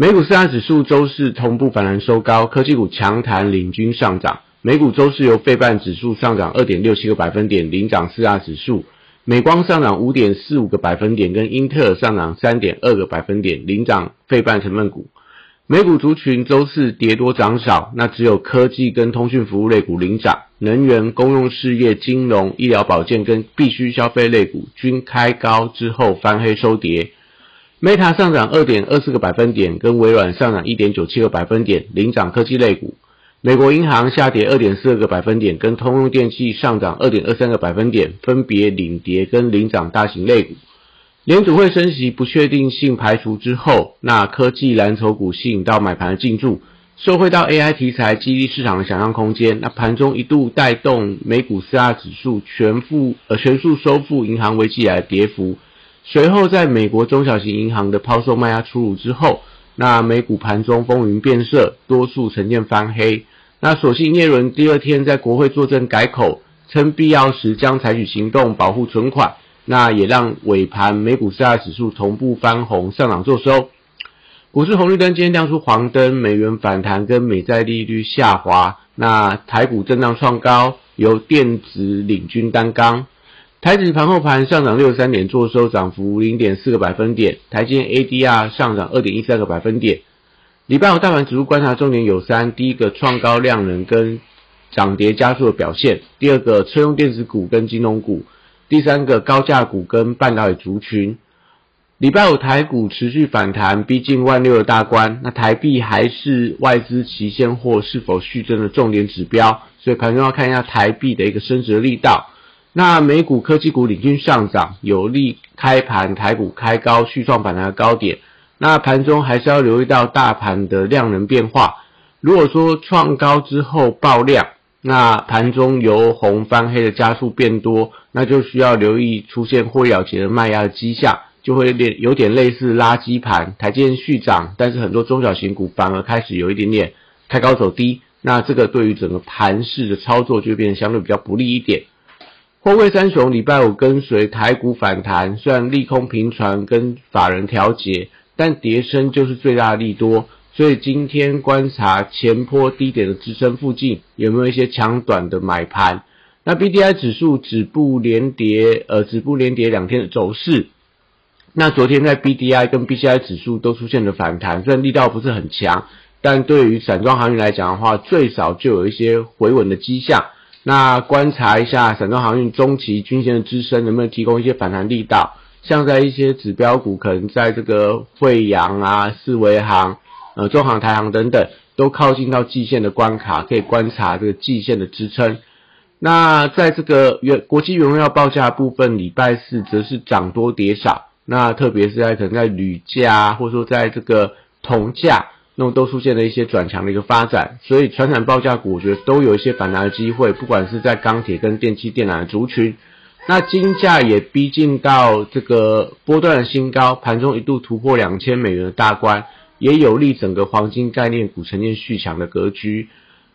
美股四大指数周四同步反弹收高，科技股强弹领军上涨。美股周四由费半指数上涨二点六七个百分点领涨四大指数，美光上涨五点四五个百分点，跟英特尔上涨三点二个百分点领涨费半成分股。美股族群周四跌多涨少，那只有科技跟通讯服务类股领涨，能源、公用事业、金融、医疗保健跟必需消费类股均开高之后翻黑收跌。Meta 上涨二点二四个百分点，跟微软上涨一点九七个百分点领涨科技类股。美国银行下跌二点四二个百分点，跟通用电气上涨二点二三个百分点，分别领跌跟领涨大型类股。联储会升息不确定性排除之后，那科技蓝筹股吸引到买盘的进驻，受惠到 AI 题材激励市场的想象空间。那盘中一度带动美股四大指数全复呃全数收复银行危机以来的跌幅。随后在美国中小型银行的抛售卖压出炉之后，那美股盘中风云变色，多数呈现翻黑。那所幸耶伦第二天在国会作证改口，称必要时将采取行动保护存款。那也让尾盘美股四大指数同步翻红上涨做收，股市红绿灯今天亮出黄灯，美元反弹跟美债利率下滑，那台股震荡创高，由电子领军担纲，台指盘后盘上涨六十三点做收，涨幅零点四个百分点，台积 ADR 上涨二点一三个百分点。礼拜五大盘指数观察重点有三：第一个创高量能跟涨跌加速的表现；第二个车用电子股跟金融股。第三个高价股跟半导体族群，礼拜五台股持续反弹，逼近万六的大关。那台币还是外资期现货是否续增的重点指标，所以盘中要看一下台币的一个升值力道。那美股科技股领军上涨，有利开盘台股开高续创反弹的高点。那盘中还是要留意到大盘的量能变化。如果说创高之后爆量。那盘中由红翻黑的加速变多，那就需要留意出现或了结的卖压的迹象，就会有有点类似垃圾盘，台阶续涨，但是很多中小型股反而开始有一点点开高走低，那这个对于整个盘势的操作就变得相对比较不利一点。货柜三雄礼拜五跟随台股反弹，虽然利空频传跟法人调节，但跌升就是最大的利多。所以今天观察前坡低点的支撑附近有没有一些强短的买盘？那 B D I 指数止步连跌，呃，止步连跌两天的走势。那昨天在 B D I 跟 B C I 指数都出现了反弹，虽然力道不是很强，但对于散装航运来讲的话，最少就有一些回稳的迹象。那观察一下散装航运中期均线的支撑能不能提供一些反弹力道？像在一些指标股，可能在这个惠阳啊、四维行。呃，中航、台航等等都靠近到季线的关卡，可以观察这个季线的支撑。那在这个原国际原料报价部分，礼拜四则是涨多跌少。那特别是在可能在铝价，或者说在这个铜价，那么都出现了一些转强的一个发展。所以，传产报价股我觉得都有一些反弹的机会，不管是在钢铁跟电气电缆的族群。那金价也逼近到这个波段的新高，盘中一度突破两千美元的大关。也有利整个黄金概念股呈现续强的格局。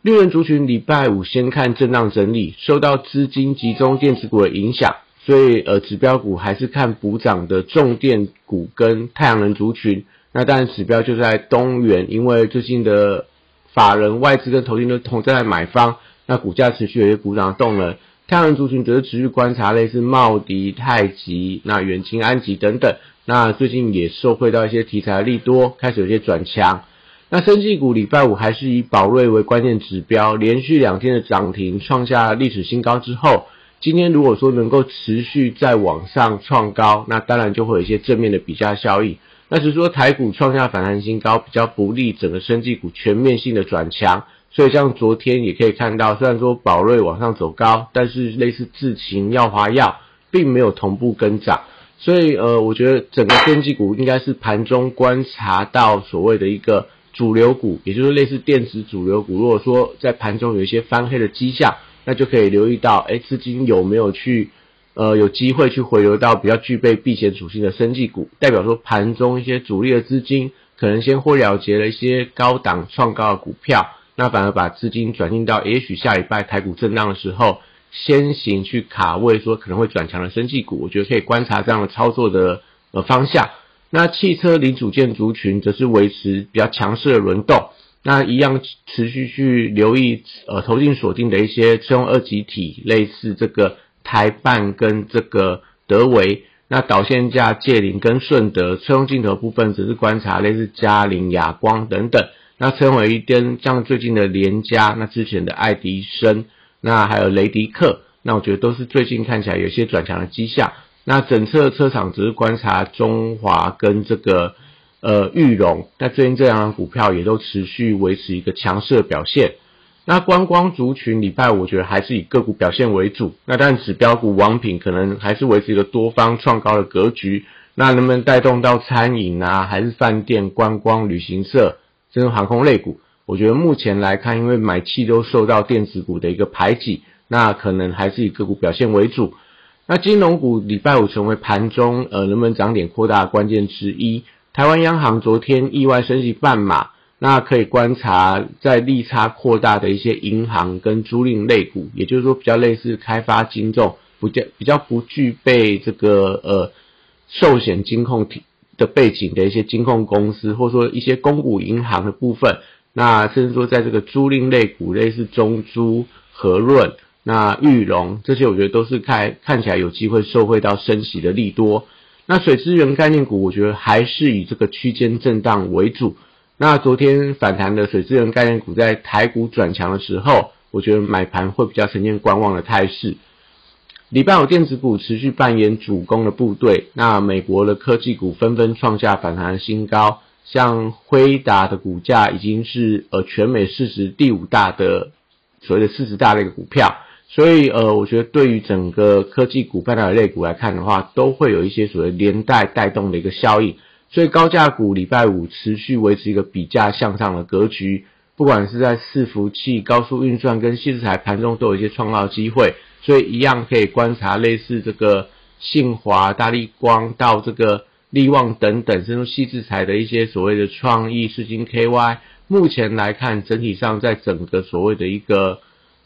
绿人族群礼拜五先看震荡整理，受到资金集中电子股的影响，所以呃指标股还是看补涨的重电股跟太阳能族群。那当然指标就在东元，因为最近的法人外资跟投资都同在买方，那股价持续有些股涨动能。太阳族群则是持续观察类似茂迪、太极、那远清、安吉等等。那最近也受惠到一些题材利多，开始有些转强。那生技股礼拜五还是以宝瑞为关键指标，连续两天的涨停，创下历史新高之后，今天如果说能够持续再往上创高，那当然就会有一些正面的比价效应。那只是说台股创下反弹新高，比较不利整个生技股全面性的转强。所以像昨天也可以看到，虽然说宝瑞往上走高，但是类似智勤、耀华药并没有同步跟涨。所以，呃，我觉得整个天气股应该是盘中观察到所谓的一个主流股，也就是类似电子主流股，如果说在盘中有一些翻黑的迹象，那就可以留意到，哎，资金有没有去，呃，有机会去回流到比较具备避险属性的生技股，代表说盘中一些主力的资金可能先获了结了一些高档创高的股票，那反而把资金转进到也许下礼拜台股震荡的时候，先行去卡位说可能会转强的生技股，我觉得可以观察这样的操作的呃方向。那汽车零组件族群则是维持比较强势的轮动，那一样持续去留意呃投进锁定的一些车用二级体，类似这个台半跟这个德维，那导线架界灵跟顺德，车用镜头部分只是观察类似嘉陵、亚光等等，那车用一灯像最近的联佳，那之前的爱迪生，那还有雷迪克，那我觉得都是最近看起来有些转强的迹象。那整车车厂只是观察中华跟这个呃玉龙，那最近这两张股票也都持续维持一个强势的表现。那观光族群礼拜五我觉得还是以个股表现为主，那但指标股王品可能还是维持一个多方创高的格局。那能不能带动到餐饮啊，还是饭店、观光、旅行社，甚至航空类股？我觉得目前来看，因为买气都受到电子股的一个排挤，那可能还是以个股表现为主。那金融股礼拜五成为盘中呃能不能涨点扩大的关键之一。台湾央行昨天意外升息半码，那可以观察在利差扩大的一些银行跟租赁类股，也就是说比较类似开发金重，不较比较不具备这个呃寿险金控的背景的一些金控公司，或者说一些公股银行的部分，那甚至说在这个租赁类股，类似中租、和润。那玉龙这些，我觉得都是看看起来有机会受惠到升息的利多。那水资源概念股，我觉得还是以这个区间震荡为主。那昨天反弹的水资源概念股在台股转强的时候，我觉得买盘会比较呈现观望的态势。礼拜五电子股持续扮演主攻的部队，那美国的科技股纷纷创下反弹的新高，像辉达的股价已经是呃全美市值第五大的所谓的市值大的一个股票。所以，呃，我觉得对于整个科技股、半导体类股来看的话，都会有一些所谓连带带动的一个效应。所以，高价股礼拜五持续维持一个比价向上的格局，不管是在伺服器、高速运算跟细制材盘中都有一些创造机会。所以，一样可以观察类似这个信华、大力光到这个力旺等等，甚至细制材的一些所谓的创意、世金 KY。目前来看，整体上在整个所谓的一个。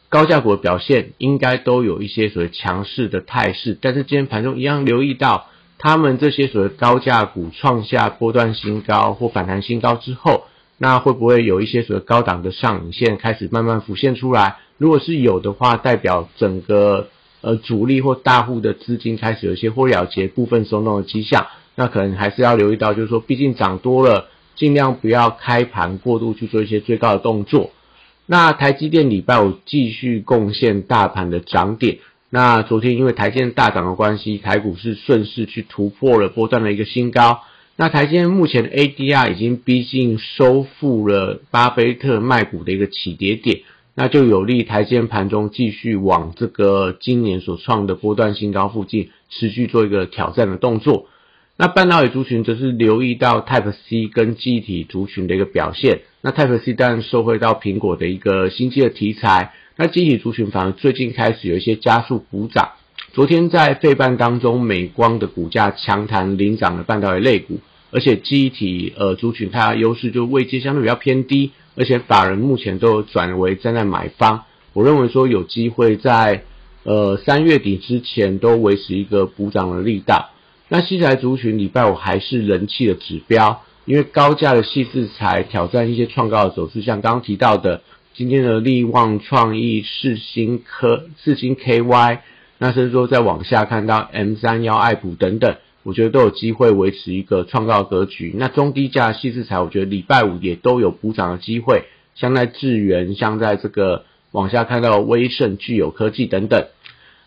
高价股的表现应该都有一些所谓强势的态势，但是今天盘中一样留意到，他们这些所谓高价股创下波段新高或反弹新高之后，那会不会有一些所谓高档的上影线开始慢慢浮现出来？如果是有的话，代表整个呃主力或大户的资金开始有一些或了结部分松动的迹象，那可能还是要留意到，就是说毕竟涨多了，尽量不要开盘过度去做一些最高的动作。那台积电礼拜五继续贡献大盘的涨点。那昨天因为台积电大涨的关系，台股是顺势去突破了波段的一个新高。那台积电目前的 ADR 已经逼近收复了巴菲特卖股的一个起跌点，那就有利台积电盘中继续往这个今年所创的波段新高附近持续做一个挑战的动作。那半导体族群则是留意到 Type C 跟记忆体族群的一个表现。那 Type C 当然受惠到苹果的一个新机的题材。那记忆体族群反而最近开始有一些加速补涨。昨天在费半当中，美光的股价强弹领涨了半导体类股，而且记忆体呃族群它优势就位阶相对比较偏低，而且法人目前都转为站在买方。我认为说有机会在呃三月底之前都维持一个补涨的力道。那细材族群礼拜五还是人气的指标，因为高价的细制材挑战一些创高的走势，像刚刚提到的今天的力旺创意、世星科、世星 KY，那甚至说再往下看到 M 三幺爱普等等，我觉得都有机会维持一个创高格局。那中低价细制材，我觉得礼拜五也都有补涨的机会，像在智源，像在这个往下看到威盛、具有科技等等。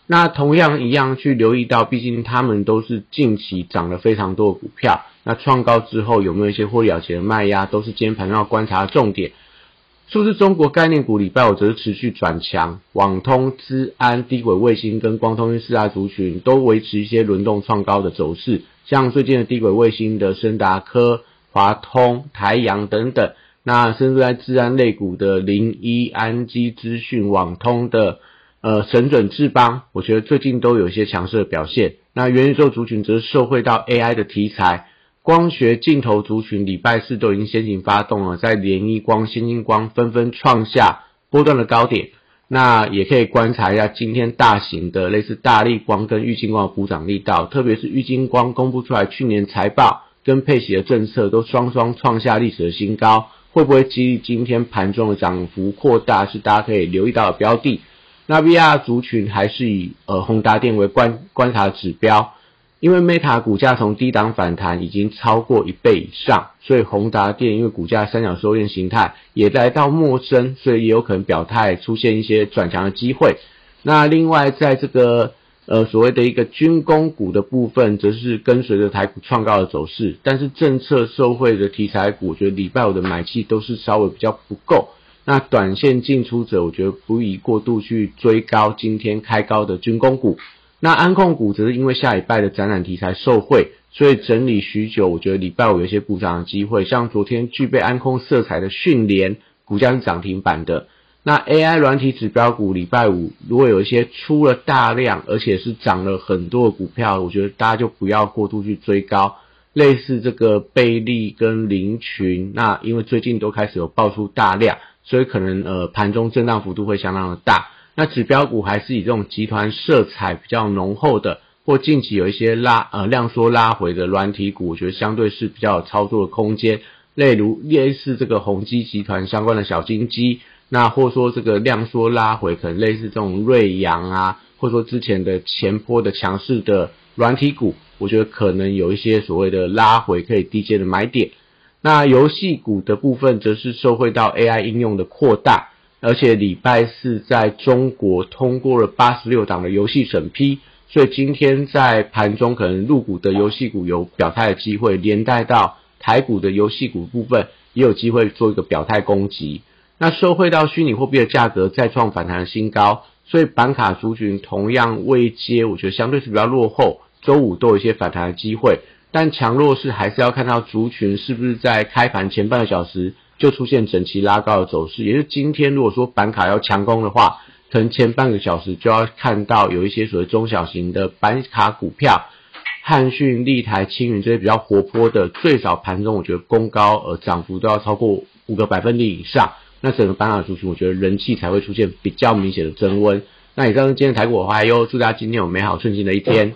那同样一样去留意到，毕竟他们都是近期涨了非常多的股票。那创高之后有没有一些获利了结的卖压，都是今天盘要观察的重点。数字中国概念股礼拜五则是持续转强，网通、资安、低轨卫星跟光通讯四大族群都维持一些轮动创高的走势。像最近的低轨卫星的深达科、华通、台阳等等，那甚至在治安类股的零一安基资讯、网通的呃神准智邦，我觉得最近都有一些强势的表现。那元宇宙族群则是受惠到 AI 的题材，光学镜头族群礼拜四都已经先行发动了，在联一光、先进光纷纷创下波段的高点。那也可以观察一下今天大型的类似大力光跟玉金光的补涨力道，特别是玉金光公布出来去年财报跟配息的政策都双双创下历史的新高。会不会激励今天盘中的涨幅扩大？是大家可以留意到的标的。那 VR 族群还是以呃宏达电为观观察指标，因为 Meta 股价从低档反弹已经超过一倍以上，所以宏达电因为股价三角收敛形态也来到陌生，所以也有可能表态出现一些转强的机会。那另外在这个。呃，所谓的一个军工股的部分，则是跟随着台股创高的走势，但是政策受惠的题材股，我觉得礼拜五的买气都是稍微比较不够。那短线进出者，我觉得不宜过度去追高今天开高的军工股。那安控股则是因为下礼拜的展览题材受惠，所以整理许久，我觉得礼拜五有一些补涨的机会。像昨天具备安控色彩的迅联，股价是涨停板的。那 AI 软体指标股礼拜五如果有一些出了大量，而且是涨了很多的股票，我觉得大家就不要过度去追高。类似这个贝利跟林群，那因为最近都开始有爆出大量，所以可能呃盘中震荡幅度会相当的大。那指标股还是以这种集团色彩比较浓厚的，或近期有一些拉呃量缩拉回的软体股，我觉得相对是比较有操作的空间。例如类似这个宏基集团相关的小金鸡。那或说这个量缩拉回，可能类似这种瑞阳啊，或者说之前的前波的强势的软体股，我觉得可能有一些所谓的拉回可以低阶的买点。那游戏股的部分，则是受惠到 AI 应用的扩大，而且礼拜四在中国通过了八十六档的游戏审批，所以今天在盘中可能入股的游戏股有表态的机会，连带到台股的游戏股部分也有机会做一个表态攻击。那受惠到虚拟货币的价格再创反弹的新高，所以板卡族群同样未接，我觉得相对是比较落后。周五都有一些反弹的机会，但强弱势还是要看到族群是不是在开盘前半个小时就出现整齐拉高的走势。也是今天如果说板卡要强攻的话，可能前半个小时就要看到有一些所谓中小型的板卡股票，汉讯、立台、青云这些比较活泼的，最少盘中我觉得攻高呃涨幅都要超过五个百分点以上。那整个板卡族群，我觉得人气才会出现比较明显的增温。那以上是今天台股的话，哟，祝大家今天有美好顺心的一天。